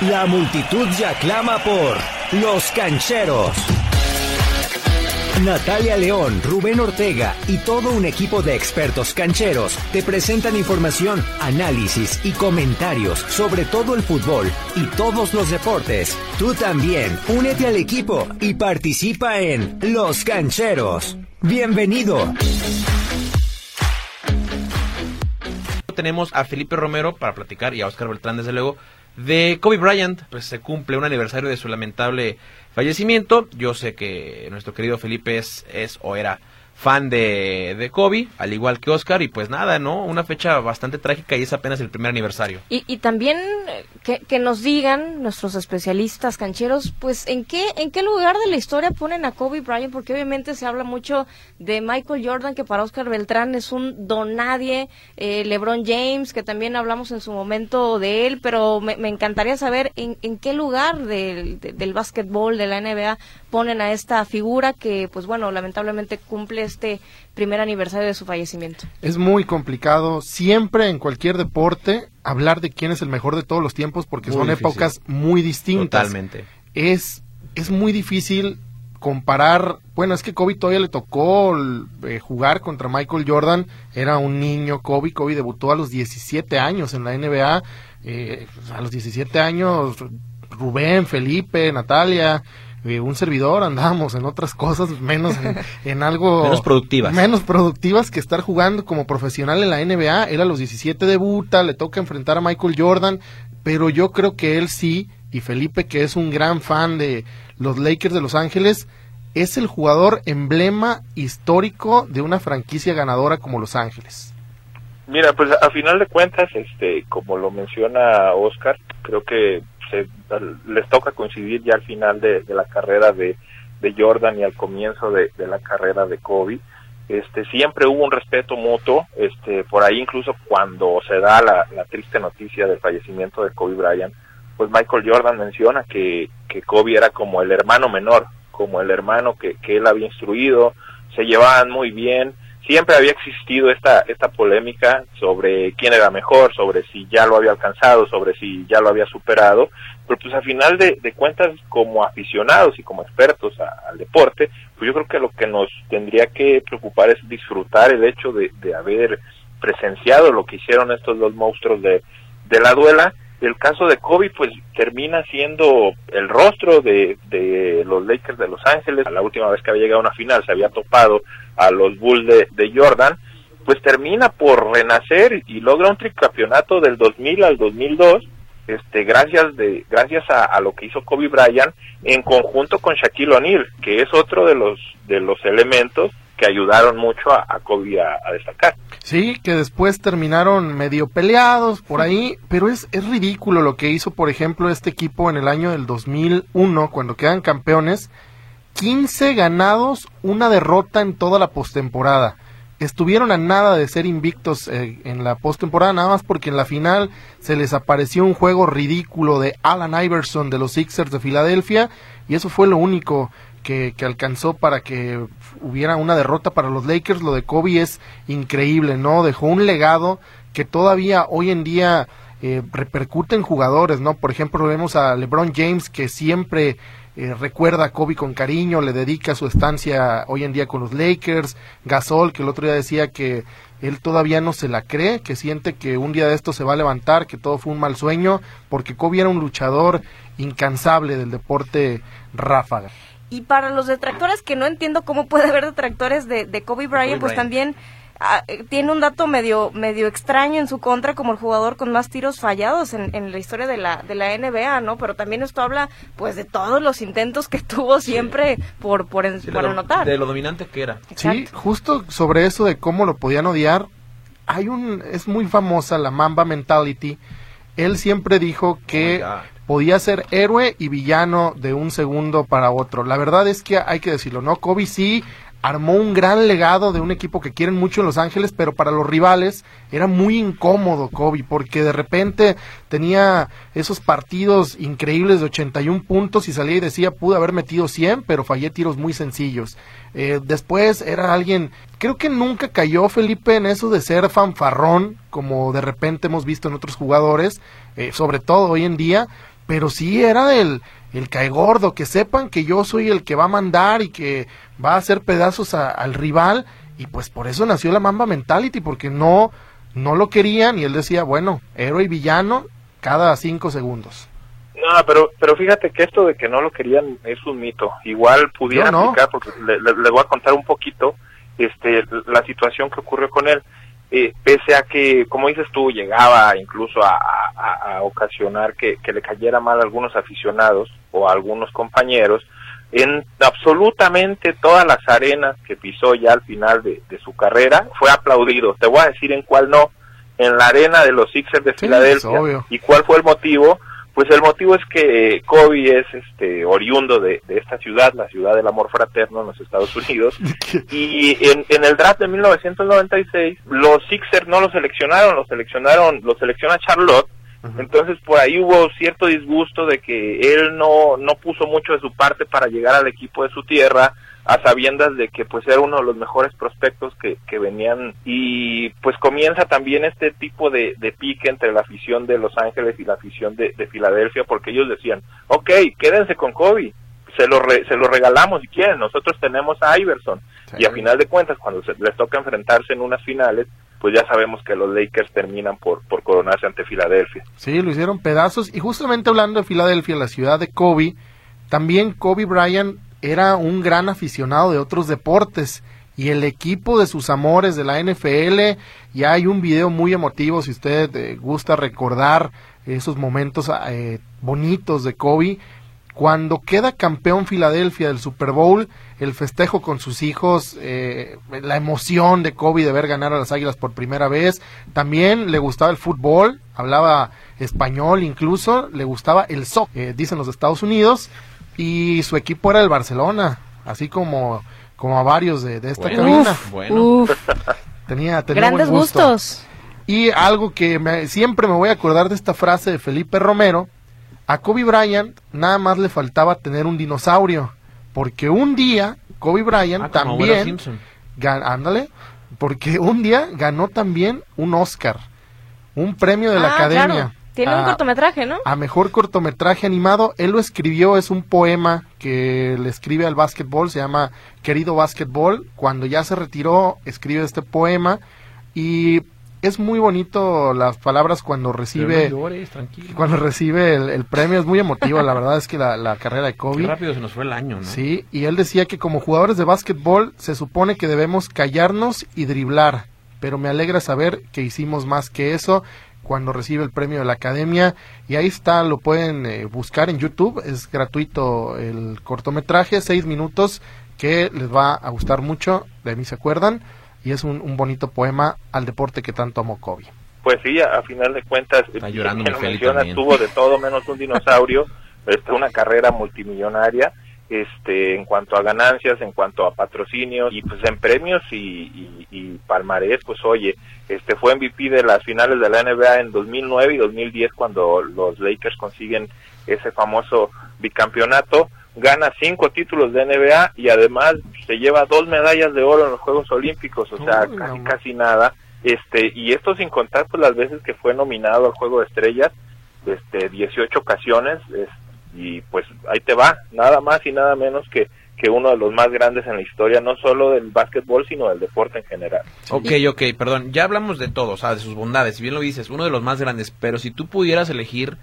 La multitud ya clama por Los Cancheros. Natalia León, Rubén Ortega y todo un equipo de expertos cancheros te presentan información, análisis y comentarios sobre todo el fútbol y todos los deportes. Tú también, únete al equipo y participa en Los Cancheros. Bienvenido. Tenemos a Felipe Romero para platicar y a Oscar Beltrán, desde luego, de Kobe Bryant. Pues se cumple un aniversario de su lamentable fallecimiento. Yo sé que nuestro querido Felipe es, es o era fan de, de Kobe, al igual que Oscar, y pues nada, ¿no? Una fecha bastante trágica y es apenas el primer aniversario. Y, y también eh, que, que, nos digan nuestros especialistas cancheros, pues en qué, en qué lugar de la historia ponen a Kobe Bryant, porque obviamente se habla mucho de Michael Jordan, que para Oscar Beltrán es un don nadie, eh, LeBron James, que también hablamos en su momento de él, pero me, me encantaría saber en, en qué lugar del, de, del básquetbol, de la NBA, ponen a esta figura que, pues bueno, lamentablemente cumple este primer aniversario de su fallecimiento. Es muy complicado siempre en cualquier deporte hablar de quién es el mejor de todos los tiempos porque muy son difícil. épocas muy distintas. Totalmente. Es, es muy difícil comparar, bueno, es que Kobe todavía le tocó eh, jugar contra Michael Jordan, era un niño Kobe, Kobe debutó a los 17 años en la NBA, eh, a los 17 años Rubén, Felipe, Natalia, eh, un servidor andábamos en otras cosas menos en, en, algo menos productivas. menos productivas que estar jugando como profesional en la NBA él a los 17 debuta le toca enfrentar a Michael Jordan pero yo creo que él sí y Felipe que es un gran fan de los Lakers de Los Ángeles es el jugador emblema histórico de una franquicia ganadora como Los Ángeles. Mira pues a final de cuentas este como lo menciona Oscar creo que se, les toca coincidir ya al final de, la carrera de, Jordan y al comienzo de, la carrera de Kobe. Este, siempre hubo un respeto mutuo, este, por ahí incluso cuando se da la, triste noticia del fallecimiento de Kobe Bryant, pues Michael Jordan menciona que, que Kobe era como el hermano menor, como el hermano que él había instruido, se llevaban muy bien, siempre había existido esta, esta polémica sobre quién era mejor, sobre si ya lo había alcanzado, sobre si ya lo había superado, pero pues a final de, de cuentas como aficionados y como expertos a, al deporte, pues yo creo que lo que nos tendría que preocupar es disfrutar el hecho de, de haber presenciado lo que hicieron estos dos monstruos de, de la duela el caso de Kobe pues termina siendo el rostro de, de los Lakers de Los Ángeles. La última vez que había llegado a una final se había topado a los Bulls de, Jordan, pues termina por renacer y logra un tricampeonato del 2000 al 2002 este gracias de gracias a, lo que hizo Kobe Bryant en conjunto con Shaquille O'Neal que es otro de los de los elementos que ayudaron mucho a, a Kobe a, a, destacar. Sí, que después terminaron medio peleados por ahí, pero es, es ridículo lo que hizo, por ejemplo, este equipo en el año del 2001, cuando quedan campeones, 15 ganados, una derrota en toda la postemporada. Estuvieron a nada de ser invictos eh, en la postemporada, nada más porque en la final se les apareció un juego ridículo de Alan Iverson de los Sixers de Filadelfia, y eso fue lo único que, alcanzó para que hubiera una derrota para los Lakers. Lo de Kobe es increíble, ¿no? Dejó un legado que todavía hoy en día eh, repercute en jugadores, ¿no? Por ejemplo, vemos a LeBron James que siempre eh, recuerda a Kobe con cariño, le dedica su estancia hoy en día con los Lakers. Gasol, que el otro día decía que él todavía no se la cree, que siente que un día de esto se va a levantar, que todo fue un mal sueño, porque Kobe era un luchador incansable del deporte ráfaga. Y para los detractores, que no entiendo cómo puede haber detractores de, de Kobe Bryant, Kobe pues Bryant. también tiene un dato medio medio extraño en su contra como el jugador con más tiros fallados en, en, la historia de la de la NBA, ¿no? Pero también esto habla pues de todos los intentos que tuvo siempre sí. por por, en, sí, por de, anotar. De lo dominante que era. Exacto. Sí, justo sobre eso de cómo lo podían odiar, hay un es muy famosa la Mamba mentality. Él siempre dijo que oh podía ser héroe y villano de un segundo para otro. La verdad es que hay que decirlo, ¿no? Kobe sí armó un gran legado de un equipo que quieren mucho en Los Ángeles, pero para los rivales era muy incómodo Kobe, porque de repente tenía esos partidos increíbles de 81 puntos y salía y decía, pude haber metido 100, pero fallé tiros muy sencillos. Eh, después era alguien, creo que nunca cayó Felipe en eso de ser fanfarrón, como de repente hemos visto en otros jugadores, eh, sobre todo hoy en día, pero sí era el, el cae gordo, que sepan que yo soy el que va a mandar y que va a hacer pedazos al rival, y pues por eso nació la Mamba Mentality, porque no, no lo querían, y él decía, bueno, héroe y villano cada cinco segundos. No, pero, pero fíjate que esto de que no lo querían es un mito. Igual pudiera aplicar, porque le, le, voy a contar un poquito este la situación que ocurrió con él. Eh, pese a que, como dices tú, llegaba incluso a, ocasionar que, le cayera mal a algunos aficionados o a algunos compañeros, en absolutamente todas las arenas que pisó ya al final de, su carrera fue aplaudido. Te voy a decir en cuál no, en la arena de los Sixers de Filadelfia. ¿Y cuál fue el motivo? Pues el motivo es que Kobe es este oriundo de, esta ciudad, la ciudad del amor fraterno en los Estados Unidos. y en, el draft de 1996, los Sixers no lo seleccionaron, lo seleccionaron, lo selecciona Charlotte. Entonces por ahí hubo cierto disgusto de que él no, no puso mucho de su parte para llegar al equipo de su tierra a sabiendas de que pues era uno de los mejores prospectos que, que venían. Y pues comienza también este tipo de, de pique entre la afición de Los Ángeles y la afición de, de Filadelfia porque ellos decían, ok, quédense con Kobe, se lo, se lo regalamos si quieren, nosotros tenemos a Iverson y a final de cuentas cuando se, les toca enfrentarse en unas finales pues ya sabemos que los Lakers terminan por, por coronarse ante Filadelfia. Sí, lo hicieron pedazos. Y justamente hablando de Filadelfia, la ciudad de Kobe, también Kobe Bryant era un gran aficionado de otros deportes y el equipo de sus amores de la NFL y hay un video muy emotivo si usted eh, gusta recordar esos momentos eh, bonitos de Kobe cuando queda campeón Filadelfia del Super Bowl el festejo con sus hijos eh, la emoción de Kobe de ver ganar a las Águilas por primera vez también le gustaba el fútbol hablaba español incluso le gustaba el soccer dicen los Estados Unidos y su equipo era el Barcelona, así como, como a varios de, esta cabina. bueno. Tenía, tenía Grandes gustos. Y algo que siempre me voy a acordar de esta frase de Felipe Romero, a Kobe Bryant nada más le faltaba tener un dinosaurio, porque un día Kobe Bryant ah, también, ándale, porque un día ganó también un Oscar, un premio de la ah, Academia. Tiene un cortometraje, ¿no? A mejor cortometraje animado. Él lo escribió, es un poema que le escribe al básquetbol, se llama Querido Básquetbol. Cuando ya se retiró, escribe este poema y es muy bonito las palabras cuando recibe cuando recibe el, premio es muy emotivo la verdad es que la, carrera de Kobe Qué rápido se nos fue el año ¿no? sí y él decía que como jugadores de básquetbol se supone que debemos callarnos y driblar pero me alegra saber que hicimos más que eso cuando recibe el premio de la academia. Y ahí está, lo pueden eh, buscar en YouTube, es gratuito el cortometraje, seis minutos que les va a gustar mucho, de mí se acuerdan, y es un, bonito poema al deporte que tanto amó Kobe. Pues sí, a, final de cuentas, está llorando tuvo de todo menos un dinosaurio, una carrera multimillonaria, este en cuanto a ganancias, en cuanto a patrocinios y pues en premios y, y, palmarés, pues oye, este fue MVP de las finales de la NBA en 2009 y 2010 cuando los Lakers consiguen ese famoso bicampeonato, gana cinco títulos de NBA y además se lleva dos medallas de oro en los Juegos Olímpicos, o sea, casi casi nada. Este, y esto sin contar pues las veces que fue nominado al Juego de Estrellas, este 18 ocasiones, y pues ahí te va, nada más y nada menos que, que uno de los más grandes en la historia, no solo del básquetbol, sino del deporte en general. Ok, ok, perdón, ya hablamos de todo, o sea, de sus bondades, si bien lo dices, uno de los más grandes, pero si tú pudieras elegir,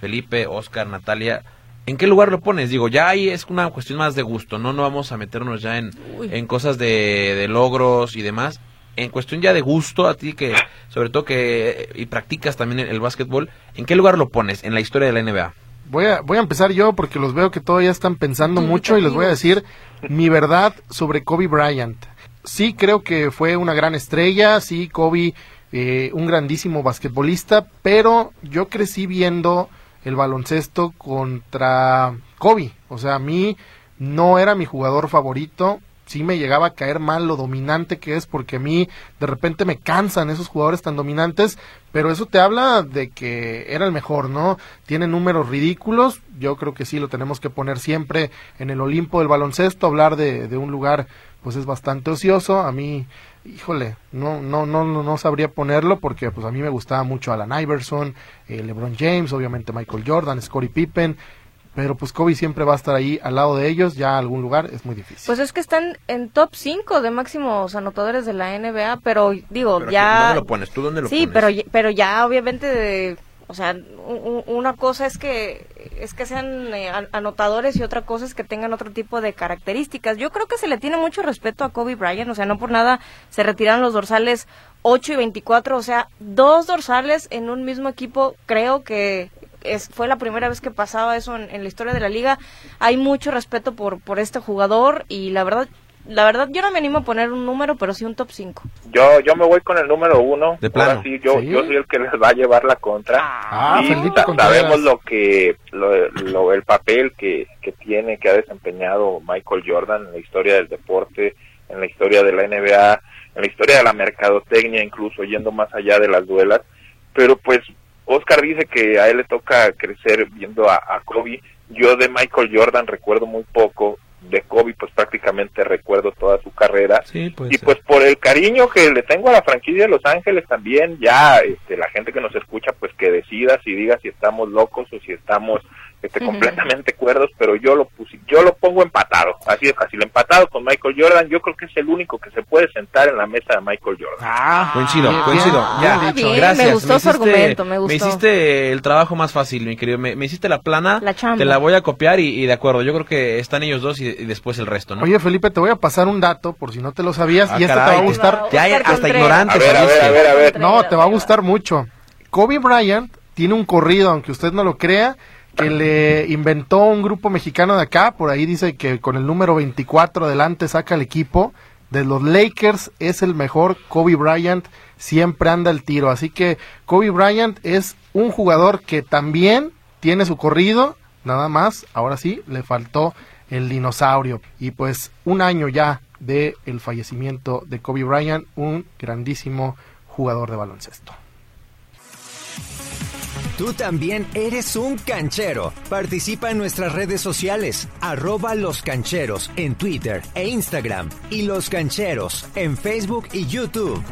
Felipe, Oscar, Natalia, ¿en qué lugar lo pones? Digo, ya ahí es una cuestión más de gusto, no, no vamos a meternos ya en, en cosas de, de logros y demás, en cuestión ya de gusto a ti que sobre todo que y practicas también el, el básquetbol, ¿en qué lugar lo pones en la historia de la NBA? Voy a, voy a empezar yo porque los veo que todavía están pensando mucho y les voy a decir mi verdad sobre Kobe Bryant. Sí creo que fue una gran estrella, sí Kobe eh, un grandísimo basquetbolista, pero yo crecí viendo el baloncesto contra Kobe. O sea, a mí no era mi jugador favorito, sí me llegaba a caer mal lo dominante que es, porque a mí de repente me cansan esos jugadores tan dominantes, pero eso te habla de que era el mejor, ¿no? Tiene números ridículos, yo creo que sí lo tenemos que poner siempre en el Olimpo del baloncesto, hablar de, de un lugar pues es bastante ocioso, a mí híjole, no, no, no, no sabría ponerlo porque pues a mí me gustaba mucho Alan Iverson, eh, LeBron James, obviamente Michael Jordan, Scottie Pippen, pero pues Kobe siempre va a estar ahí al lado de ellos, ya algún lugar es muy difícil. Pues es que están en top 5 de máximos anotadores de la NBA, pero digo, ya... ¿Dónde lo pones? ¿Tú dónde lo sí, pones? pero, pero ya obviamente, o sea, una cosa es que es que sean eh, anotadores y otra cosa es que tengan otro tipo de características. Yo creo que se le tiene mucho respeto a Kobe Bryant, o sea, no por nada se retiran los dorsales 8 y 24, o sea, dos dorsales en un mismo equipo, creo que es, fue la primera vez que pasaba eso en, la historia de la liga. Hay mucho respeto por, por este jugador y la verdad la verdad yo no me animo a poner un número, pero sí un top 5. Yo yo me voy con el número uno. De plano. Ahora sí, yo, yo soy el que les va a llevar la contra. Ah, y sabemos lo que lo, el papel que, que tiene, que ha desempeñado Michael Jordan en la historia del deporte, en la historia de la NBA, en la historia de la mercadotecnia, incluso yendo más allá de las duelas. Pero pues Oscar dice que a él le toca crecer viendo a, Kobe. Yo de Michael Jordan recuerdo muy poco, de Kobe pues prácticamente recuerdo toda su carrera. y pues por el cariño que le tengo a la franquicia de Los Ángeles también, ya este, la gente que nos escucha pues que decida si diga si estamos locos o si estamos este, completamente cuerdos, pero yo lo puse, yo lo pongo empatado, así de fácil, empatado con Michael Jordan, yo creo que es el único que se puede sentar en la mesa de Michael Jordan. Ah, coincido, coincido, ya, dicho. gracias. Me gustó su argumento, me gustó. Me hiciste el trabajo más fácil, mi querido, me, hiciste la plana, la te la voy a copiar y, de acuerdo, yo creo que están ellos dos y, después el resto, ¿no? Oye, Felipe, te voy a pasar un dato, por si no te lo sabías, ah, y este te va a gustar. Ya hay hasta ignorante. A ver, a ver, a ver, a ver. No, te va a gustar mucho. Kobe Bryant tiene un corrido, aunque usted no lo crea, que le inventó un grupo mexicano de acá, por ahí dice que con el número 24 adelante saca el equipo, de los Lakers es el mejor, Kobe Bryant siempre anda el tiro, así que Kobe Bryant es un jugador que también tiene su corrido, nada más, ahora sí, le faltó el dinosaurio. Y pues un año ya de el fallecimiento de Kobe Bryant, un grandísimo jugador de baloncesto. Tú también eres un canchero. Participa en nuestras redes sociales, arroba los cancheros en Twitter e Instagram y los cancheros en Facebook y YouTube.